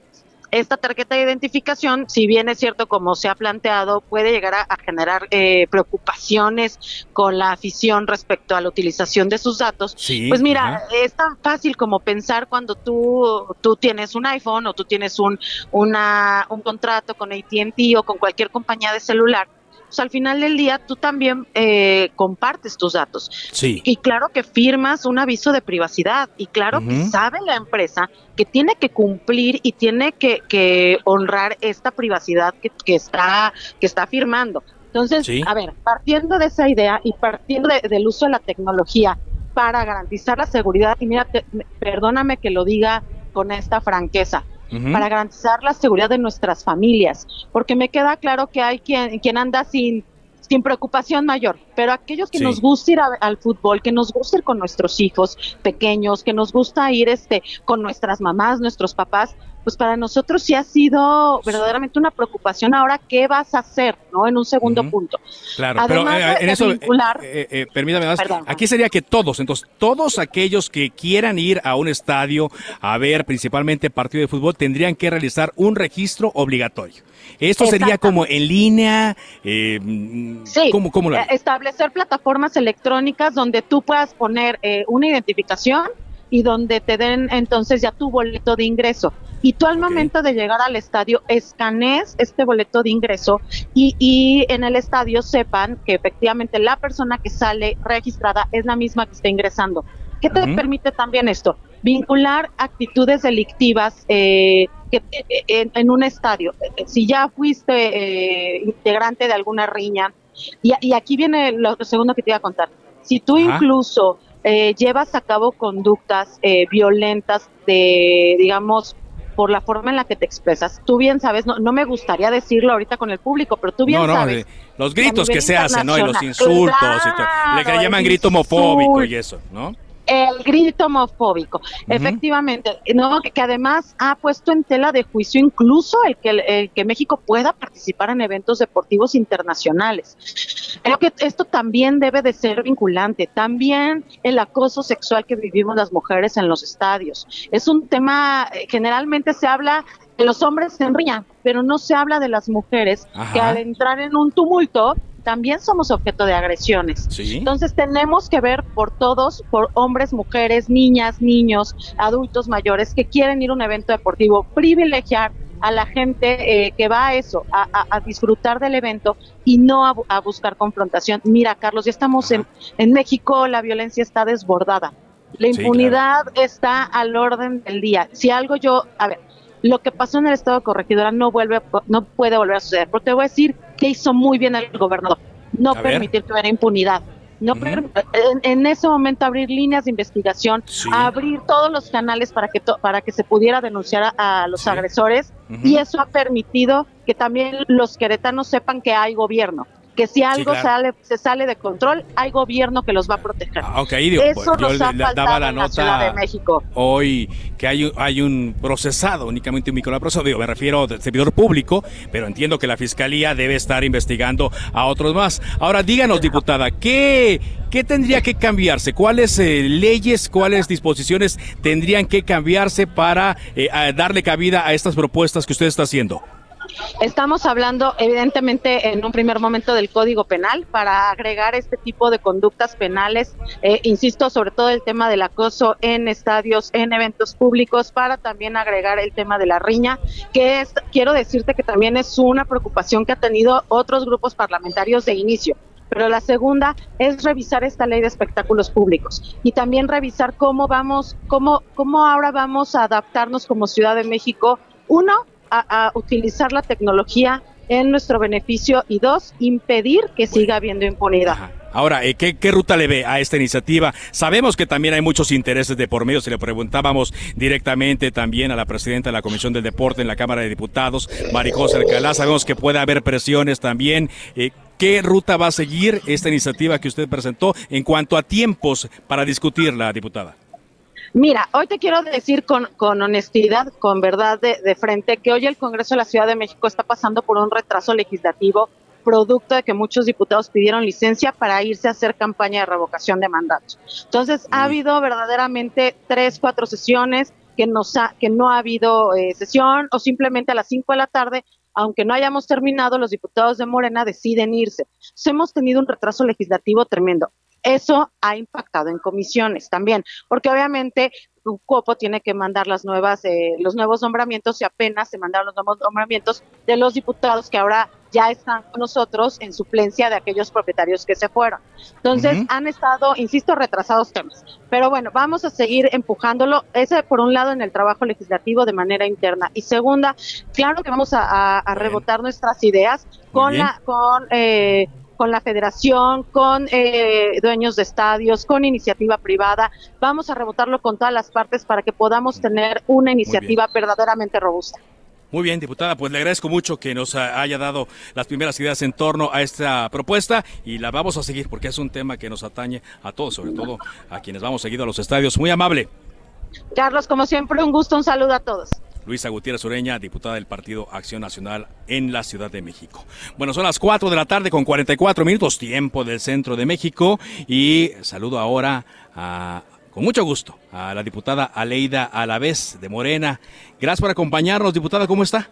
esta tarjeta de identificación, si bien es cierto como se ha planteado, puede llegar a, generar eh, preocupaciones con la afición respecto a la utilización de sus datos, pues mira, es tan fácil como pensar cuando tú, tú tienes un iPhone o tú tienes un, una, un contrato con ATT o con cualquier compañía de celular pues al final del día tú también eh, compartes tus datos. Sí. Y claro que firmas un aviso de privacidad y claro que sabe la empresa que tiene que cumplir y tiene que, honrar esta privacidad que, está, que está firmando. Entonces, a ver, partiendo de esa idea y partiendo del uso de la tecnología para garantizar la seguridad, y mira, perdóname que lo diga con esta franqueza, para garantizar la seguridad de nuestras familias, porque me queda claro que hay quien, quien anda sin, sin preocupación mayor, pero aquellos que nos gusta ir al fútbol, que nos gusta ir con nuestros hijos pequeños, que nos gusta ir este con nuestras mamás, nuestros papás, pues para nosotros sí ha sido verdaderamente una preocupación ahora qué vas a hacer, ¿no? En un segundo punto. Claro, pero eh, en eso, eh, eh, permítame más, aquí sería que todos, entonces todos aquellos que quieran ir a un estadio a ver principalmente partido de fútbol tendrían que realizar un registro obligatorio. Esto sería como en línea, eh, sí, ¿cómo, establecer plataformas electrónicas donde tú puedas poner una identificación y donde te den entonces ya tu boleto de ingreso y tú al momento de llegar al estadio escanees este boleto de ingreso y, y, en el estadio sepan que efectivamente la persona que sale registrada es la misma que está ingresando. ¿Qué te permite también esto? Vincular actitudes delictivas eh, que, eh, en, un estadio. Si ya fuiste eh, integrante de alguna riña, y, y, aquí viene lo, segundo que te iba a contar. Si tú incluso llevas a cabo conductas violentas de, digamos, por la forma en la que te expresas. Tú bien sabes, no, no me gustaría decirlo ahorita con el público, pero tú bien sabes. los gritos que se hacen, ¿no? Y los insultos, y le que llaman grito homofóbico y eso, ¿no? El grito homofóbico, efectivamente, no que, además ha puesto en tela de juicio incluso el que, el que México pueda participar en eventos deportivos internacionales. Creo que esto también debe de ser vinculante. También el acoso sexual que vivimos las mujeres en los estadios. Es un tema, eh, generalmente se habla de los hombres se enrían, pero no se habla de las mujeres que al entrar en un tumulto también somos objeto de agresiones. Entonces tenemos que ver por todos, por hombres, mujeres, niñas, niños, adultos mayores que quieren ir a un evento deportivo, privilegiar a la gente eh, que va a eso, a, disfrutar del evento y no a, buscar confrontación. Mira, Carlos, ya estamos en, en México, la violencia está desbordada. La impunidad está al orden del día. Si algo yo, a ver, lo que pasó en el estado de corregidora no vuelve, no puede volver a suceder. Porque te voy a decir que hizo muy bien el gobernador. No permitir que hubiera impunidad. No en, ese momento abrir líneas de investigación, abrir todos los canales para que para que se pudiera denunciar a, los agresores y eso ha permitido que también los queretanos sepan que hay gobierno que si algo sale, se sale de control, hay gobierno que los va a proteger. Ah, Eso yo le, daba la nota de México. hoy que hay, hay un procesado, únicamente un microproceso, digo, me refiero al servidor público, pero entiendo que la fiscalía debe estar investigando a otros más. Ahora, díganos, diputada, ¿qué, qué tendría que cambiarse? ¿Cuáles eh, leyes, cuáles disposiciones tendrían que cambiarse para eh, darle cabida a estas propuestas que usted está haciendo? Estamos hablando, evidentemente, en un primer momento del Código Penal para agregar este tipo de conductas penales, eh, insisto, sobre todo el tema del acoso en estadios, en eventos públicos, para también agregar el tema de la riña, que es, quiero decirte que también es una preocupación que ha tenido otros grupos parlamentarios de inicio. Pero la segunda es revisar esta ley de espectáculos públicos y también revisar cómo vamos, cómo, cómo ahora vamos a adaptarnos como Ciudad de México, uno, a, utilizar la tecnología en nuestro beneficio y dos, impedir que siga habiendo impunidad. Ahora, eh, ¿qué, ¿qué, ruta le ve a esta iniciativa? Sabemos que también hay muchos intereses de por medio. Si le preguntábamos directamente también a la presidenta de la Comisión del Deporte en la Cámara de Diputados, Marijose Alcalá, sabemos que puede haber presiones también. Eh, ¿Qué ruta va a seguir esta iniciativa que usted presentó en cuanto a tiempos para discutirla, diputada? Mira, hoy te quiero decir con, con honestidad, con verdad de, de, frente, que hoy el Congreso de la Ciudad de México está pasando por un retraso legislativo producto de que muchos diputados pidieron licencia para irse a hacer campaña de revocación de mandatos. Entonces, ha habido verdaderamente tres, cuatro sesiones que, nos ha, que no ha habido eh, sesión o simplemente a las cinco de la tarde aunque no hayamos terminado, los diputados de Morena deciden irse. Entonces, hemos tenido un retraso legislativo tremendo. Eso ha impactado en comisiones también, porque obviamente un copo tiene que mandar las nuevas, eh, los nuevos nombramientos y apenas se mandaron los nuevos nombramientos de los diputados que ahora ya están con nosotros en suplencia de aquellos propietarios que se fueron. Entonces, han estado, insisto, retrasados temas. Pero bueno, vamos a seguir empujándolo. Ese, por un lado, en el trabajo legislativo de manera interna. Y segunda, claro que vamos a, rebotar nuestras ideas con la, con, eh, con la federación, con eh, dueños de estadios, con iniciativa privada. Vamos a rebotarlo con todas las partes para que podamos tener una iniciativa verdaderamente robusta. Muy bien, diputada, pues le agradezco mucho que nos haya dado las primeras ideas en torno a esta propuesta y la vamos a seguir porque es un tema que nos atañe a todos, sobre todo a quienes vamos seguido a los estadios. Muy amable. Carlos, como siempre, un gusto, un saludo a todos. Luisa Gutiérrez Ureña, diputada del Partido Acción Nacional en la Ciudad de México. Bueno, son las 4 de la tarde con 44 minutos, tiempo del centro de México. Y saludo ahora a, con mucho gusto a la diputada Aleida Alavés de Morena. Gracias por acompañarnos, diputada, ¿cómo está?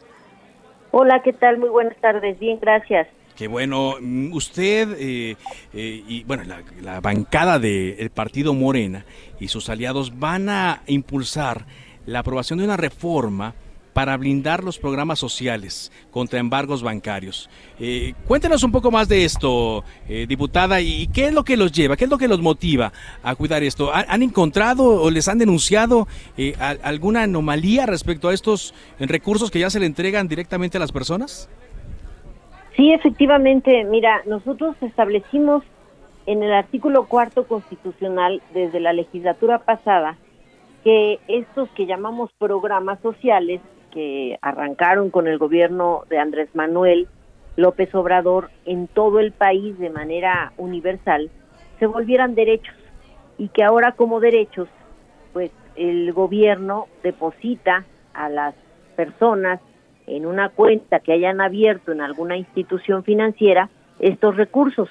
Hola, ¿qué tal? Muy buenas tardes, bien, gracias. Qué bueno, usted eh, eh, y bueno, la, bancada del partido Morena y sus aliados van a impulsar la aprobación de una reforma para blindar los programas sociales contra embargos bancarios. Eh, cuéntenos un poco más de esto, eh, diputada, y qué es lo que los lleva, qué es lo que los motiva a cuidar esto. ¿Han, encontrado o les han denunciado eh, alguna anomalía respecto a estos recursos que ya se le entregan directamente a las personas? Sí, efectivamente. Mira, nosotros establecimos en el artículo cuarto constitucional desde la legislatura pasada que estos que llamamos programas sociales, que arrancaron con el gobierno de Andrés Manuel López Obrador en todo el país de manera universal, se volvieran derechos y que ahora como derechos, pues el gobierno deposita a las personas en una cuenta que hayan abierto en alguna institución financiera estos recursos.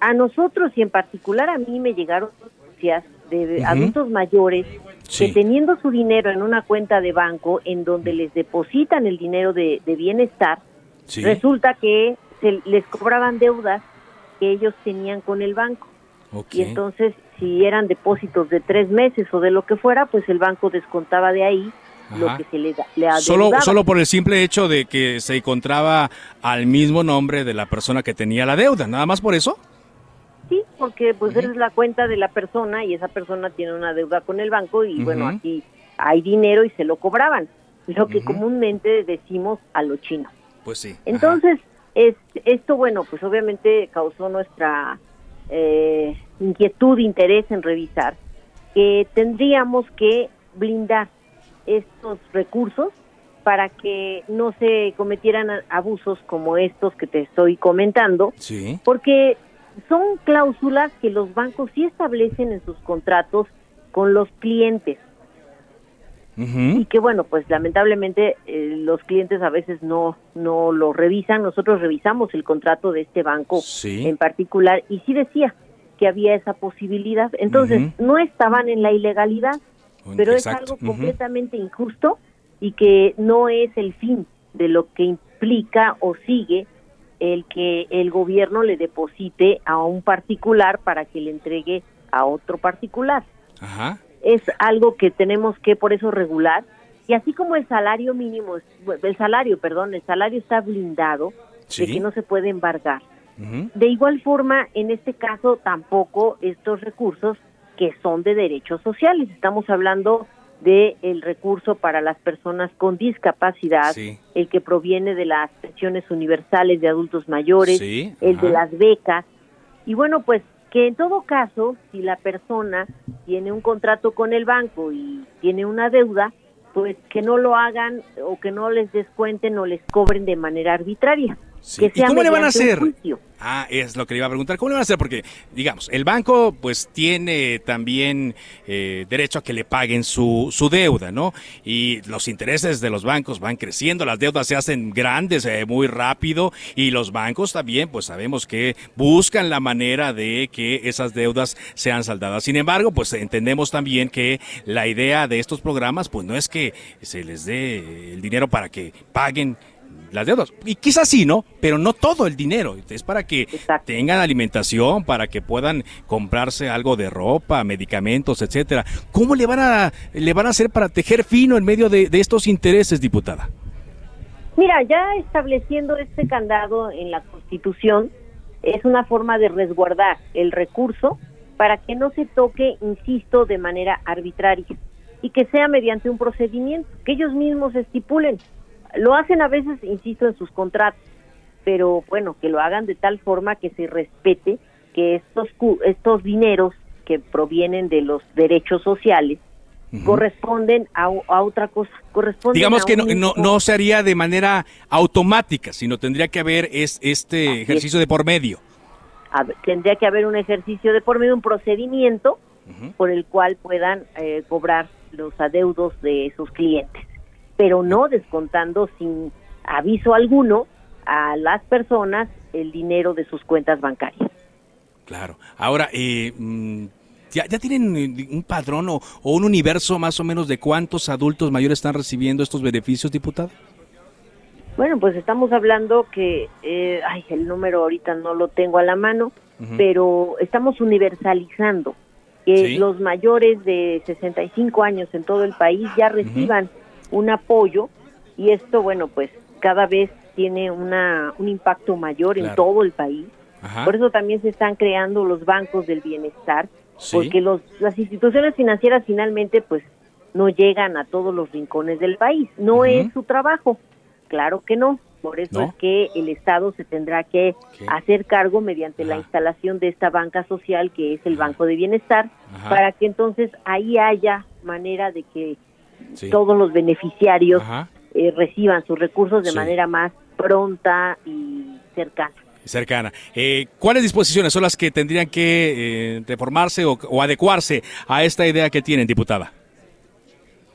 A nosotros y en particular a mí me llegaron noticias de adultos mayores que teniendo su dinero en una cuenta de banco en donde les depositan el dinero de, bienestar, resulta que se les cobraban deudas que ellos tenían con el banco. Y entonces, si eran depósitos de tres meses o de lo que fuera, pues el banco descontaba de ahí lo que se le, le solo, solo por el simple hecho de que se encontraba al mismo nombre de la persona que tenía la deuda, nada más por eso porque pues es la cuenta de la persona y esa persona tiene una deuda con el banco y bueno, aquí hay dinero y se lo cobraban, lo que comúnmente decimos a lo chino. Pues sí. Entonces, es, esto, bueno, pues obviamente causó nuestra eh, inquietud, interés en revisar que tendríamos que blindar estos recursos para que no se cometieran abusos como estos que te estoy comentando, sí. porque son cláusulas que los bancos sí establecen en sus contratos con los clientes. Y que bueno, pues lamentablemente eh, los clientes a veces no, no lo revisan. Nosotros revisamos el contrato de este banco en particular y sí decía que había esa posibilidad. Entonces, no estaban en la ilegalidad, pero es algo completamente injusto y que no es el fin de lo que implica o sigue el que el gobierno le deposite a un particular para que le entregue a otro particular. Es algo que tenemos que por eso regular y así como el salario mínimo, el salario, perdón, el salario está blindado de que no se puede embargar. De igual forma, en este caso, tampoco estos recursos que son de derechos sociales. Estamos hablando de el recurso para las personas con discapacidad, el que proviene de las pensiones universales de adultos mayores, el de las becas. Y bueno, pues que en todo caso, si la persona tiene un contrato con el banco y tiene una deuda, pues que no lo hagan o que no les descuenten o les cobren de manera arbitraria. ¿Y cómo le van a hacer? Ah, es lo que le iba a preguntar. ¿Cómo le van a hacer? Porque, digamos, el banco pues tiene también eh, derecho a que le paguen su, su deuda, ¿no? Y los intereses de los bancos van creciendo, las deudas se hacen grandes eh, muy rápido y los bancos también pues sabemos que buscan la manera de que esas deudas sean saldadas. Sin embargo, pues entendemos también que la idea de estos programas pues no es que se les dé el dinero para que paguen las deudas. Y quizás sí, ¿no? Pero no todo el dinero. Es para que tengan alimentación, para que puedan comprarse algo de ropa, medicamentos, etcétera. ¿Cómo le van a le van a hacer para tejer fino en medio de, estos intereses, diputada? Mira, ya estableciendo este candado en la Constitución es una forma de resguardar el recurso para que no se toque, insisto, de manera arbitraria y que sea mediante un procedimiento que ellos mismos estipulen. Lo hacen a veces, insisto, en sus contratos, pero bueno, que lo hagan de tal forma que se respete que estos, estos dineros que provienen de los derechos sociales corresponden a, otra cosa. Corresponden Digamos que no, no, no, se haría de manera automática, sino tendría que haber es, este ejercicio de por medio. tendría que haber un ejercicio de por medio, un procedimiento por el cual puedan eh, cobrar los adeudos de sus clientes pero no descontando sin aviso alguno a las personas el dinero de sus cuentas bancarias. Claro. Ahora, eh, mm, ¿ya, tienen eh, un padrón o, un universo más o menos de cuántos adultos mayores están recibiendo estos beneficios, diputado? Bueno, pues estamos hablando que, eh, ay, el número ahorita no lo tengo a la mano, pero estamos universalizando que los mayores de 65 años en todo el país ya reciban un apoyo y esto, bueno, pues cada vez tiene una, un impacto mayor en todo el país. Por eso también se están creando los bancos del bienestar, porque los, las instituciones financieras finalmente pues no llegan a todos los rincones del país. No es su trabajo, claro que no. Por eso es que el Estado se tendrá que hacer cargo mediante la instalación de esta banca social que es el Banco de Bienestar, para que entonces ahí haya manera de que todos los beneficiarios eh, reciban sus recursos de manera más pronta y cercana. Cercana. Eh, ¿Cuáles disposiciones son las que tendrían que eh, reformarse o, adecuarse a esta idea que tienen, diputada?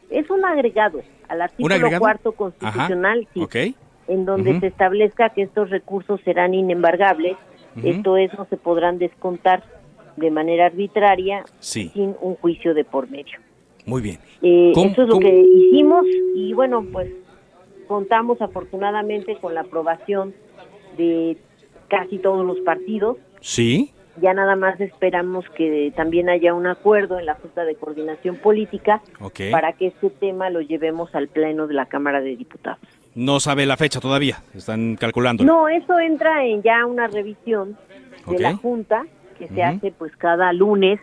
Es un agregado al artículo cuarto constitucional, en donde se establezca que estos recursos serán inembargables, esto es, no se podrán descontar de manera arbitraria sin un juicio de por medio. Muy bien. Eh, eso es lo que hicimos y bueno, pues contamos afortunadamente con la aprobación de casi todos los partidos. Sí. Ya nada más esperamos que también haya un acuerdo en la Junta de Coordinación Política para que este tema lo llevemos al Pleno de la Cámara de Diputados. No sabe la fecha todavía, están calculando. No, eso entra en ya una revisión de la Junta que se hace pues cada lunes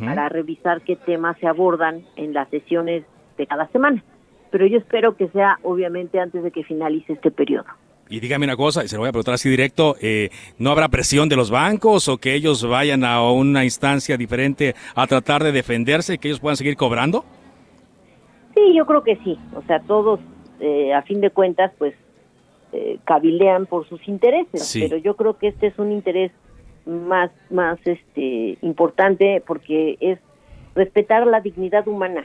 para revisar qué temas se abordan en las sesiones de cada semana. Pero yo espero que sea obviamente antes de que finalice este periodo. Y dígame una cosa, y se lo voy a preguntar así directo, eh, ¿no habrá presión de los bancos o que ellos vayan a una instancia diferente a tratar de defenderse y que ellos puedan seguir cobrando? Sí, yo creo que sí. O sea, todos, eh, a fin de cuentas, pues eh, cabilean por sus intereses, pero yo creo que este es un interés más, más este, importante porque es respetar la dignidad humana.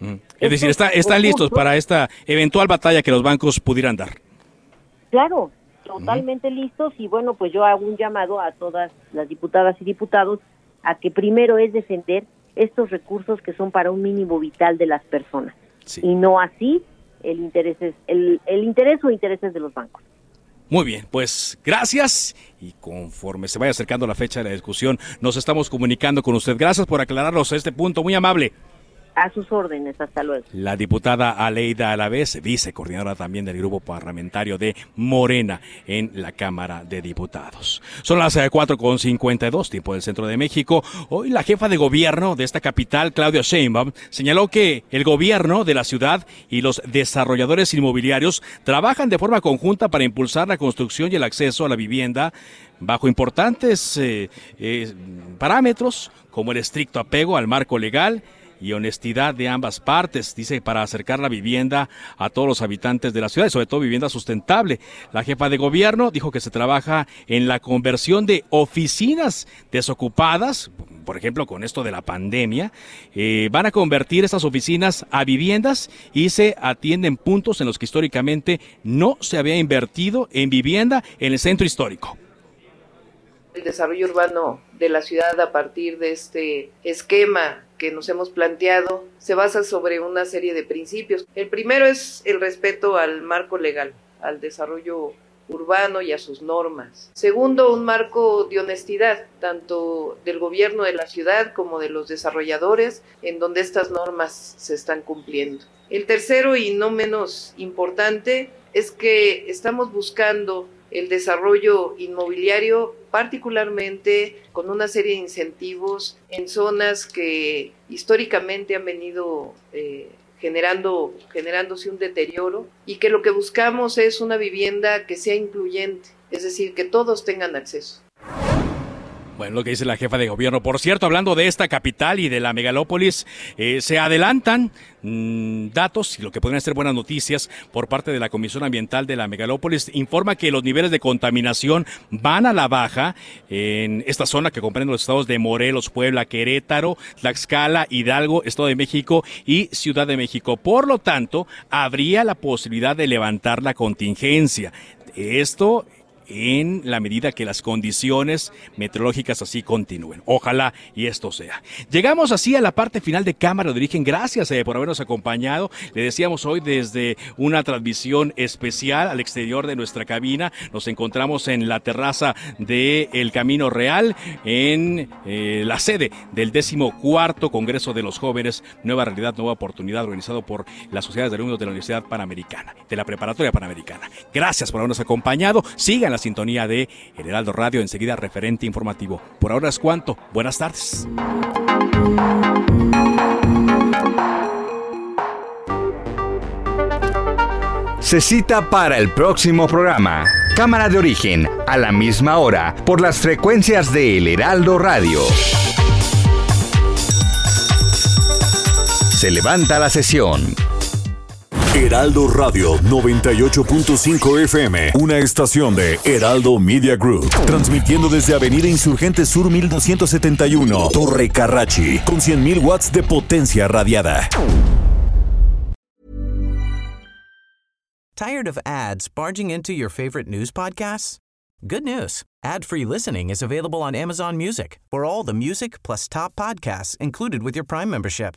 Mm. Es decir, está, están listos para esta eventual batalla que los bancos pudieran dar. Claro, totalmente listos y bueno, pues yo hago un llamado a todas las diputadas y diputados a que primero es defender estos recursos que son para un mínimo vital de las personas y no así el interés, el, el interés o intereses de los bancos. Muy bien, pues gracias y conforme se vaya acercando la fecha de la discusión, nos estamos comunicando con usted. Gracias por aclararnos este punto, muy amable. A sus órdenes, hasta luego. La diputada Aleida Alavés, vicecoordinadora también del grupo parlamentario de Morena en la Cámara de Diputados. Son las 4.52, eh, tiempo del centro de México. Hoy la jefa de gobierno de esta capital, Claudia Sheinbaum, señaló que el gobierno de la ciudad y los desarrolladores inmobiliarios trabajan de forma conjunta para impulsar la construcción y el acceso a la vivienda bajo importantes eh, eh, parámetros como el estricto apego al marco legal y honestidad de ambas partes, dice, para acercar la vivienda a todos los habitantes de la ciudad y sobre todo vivienda sustentable. La jefa de gobierno dijo que se trabaja en la conversión de oficinas desocupadas, por ejemplo, con esto de la pandemia, eh, van a convertir esas oficinas a viviendas y se atienden puntos en los que históricamente no se había invertido en vivienda en el centro histórico el desarrollo urbano de la ciudad a partir de este esquema que nos hemos planteado se basa sobre una serie de principios. El primero es el respeto al marco legal, al desarrollo urbano y a sus normas. Segundo, un marco de honestidad, tanto del gobierno de la ciudad como de los desarrolladores, en donde estas normas se están cumpliendo. El tercero, y no menos importante, es que estamos buscando el desarrollo inmobiliario, particularmente con una serie de incentivos en zonas que históricamente han venido eh, generando, generándose un deterioro y que lo que buscamos es una vivienda que sea incluyente, es decir, que todos tengan acceso. Bueno, lo que dice la jefa de gobierno. Por cierto, hablando de esta capital y de la megalópolis, eh, se adelantan mm, datos y lo que pueden ser buenas noticias por parte de la Comisión Ambiental de la megalópolis. Informa que los niveles de contaminación van a la baja en esta zona que comprende los estados de Morelos, Puebla, Querétaro, Tlaxcala, Hidalgo, Estado de México y Ciudad de México. Por lo tanto, habría la posibilidad de levantar la contingencia. Esto en la medida que las condiciones meteorológicas así continúen. Ojalá y esto sea. Llegamos así a la parte final de Cámara de Origen. Gracias eh, por habernos acompañado. Le decíamos hoy desde una transmisión especial al exterior de nuestra cabina. Nos encontramos en la terraza de Camino Real, en eh, la sede del décimo cuarto Congreso de los Jóvenes, Nueva Realidad, Nueva Oportunidad, organizado por las sociedades de alumnos de la Universidad Panamericana, de la Preparatoria Panamericana. Gracias por habernos acompañado. Sigan la sintonía de El Heraldo Radio, enseguida referente informativo. Por ahora es cuanto. Buenas tardes. Se cita para el próximo programa. Cámara de origen, a la misma hora, por las frecuencias de El Heraldo Radio. Se levanta la sesión. Heraldo Radio 98.5 FM, una estación de Heraldo Media Group, transmitiendo desde Avenida Insurgente Sur 1271, Torre Carrachi, con 100.000 watts de potencia radiada. Tired of ads barging into your favorite news podcasts? Good news. Ad-free listening is available on Amazon Music. For all the music plus top podcasts included with your Prime membership.